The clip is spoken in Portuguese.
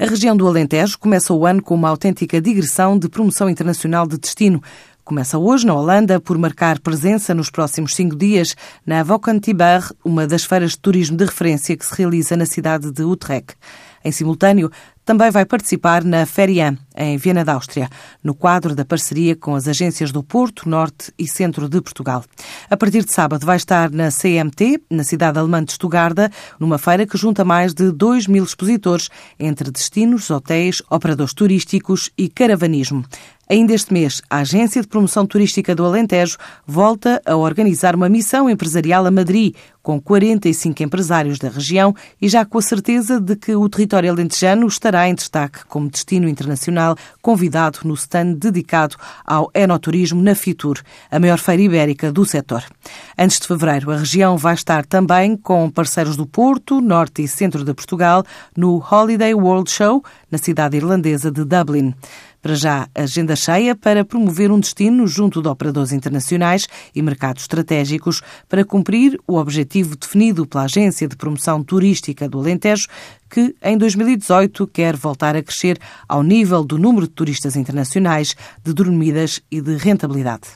A região do Alentejo começa o ano com uma autêntica digressão de promoção internacional de destino. Começa hoje na Holanda por marcar presença nos próximos cinco dias na Vokantibur, uma das feiras de turismo de referência que se realiza na cidade de Utrecht. Em simultâneo, também vai participar na Ferian, em Viena da Áustria, no quadro da parceria com as agências do Porto, Norte e Centro de Portugal. A partir de sábado vai estar na CMT, na cidade alemã de Estugarda, numa feira que junta mais de 2 mil expositores, entre destinos, hotéis, operadores turísticos e caravanismo. Ainda este mês, a Agência de Promoção Turística do Alentejo volta a organizar uma missão empresarial a Madrid, com 45 empresários da região e já com a certeza de que o território alentejano estará em destaque como destino internacional, convidado no stand dedicado ao enoturismo na Fitur, a maior feira ibérica do setor. Antes de fevereiro, a região vai estar também com parceiros do Porto, Norte e Centro de Portugal no Holiday World Show, na cidade irlandesa de Dublin. Para já, agenda cheia para promover um destino junto de operadores internacionais e mercados estratégicos para cumprir o objetivo definido pela Agência de Promoção Turística do Alentejo, que em 2018 quer voltar a crescer ao nível do número de turistas internacionais, de dormidas e de rentabilidade.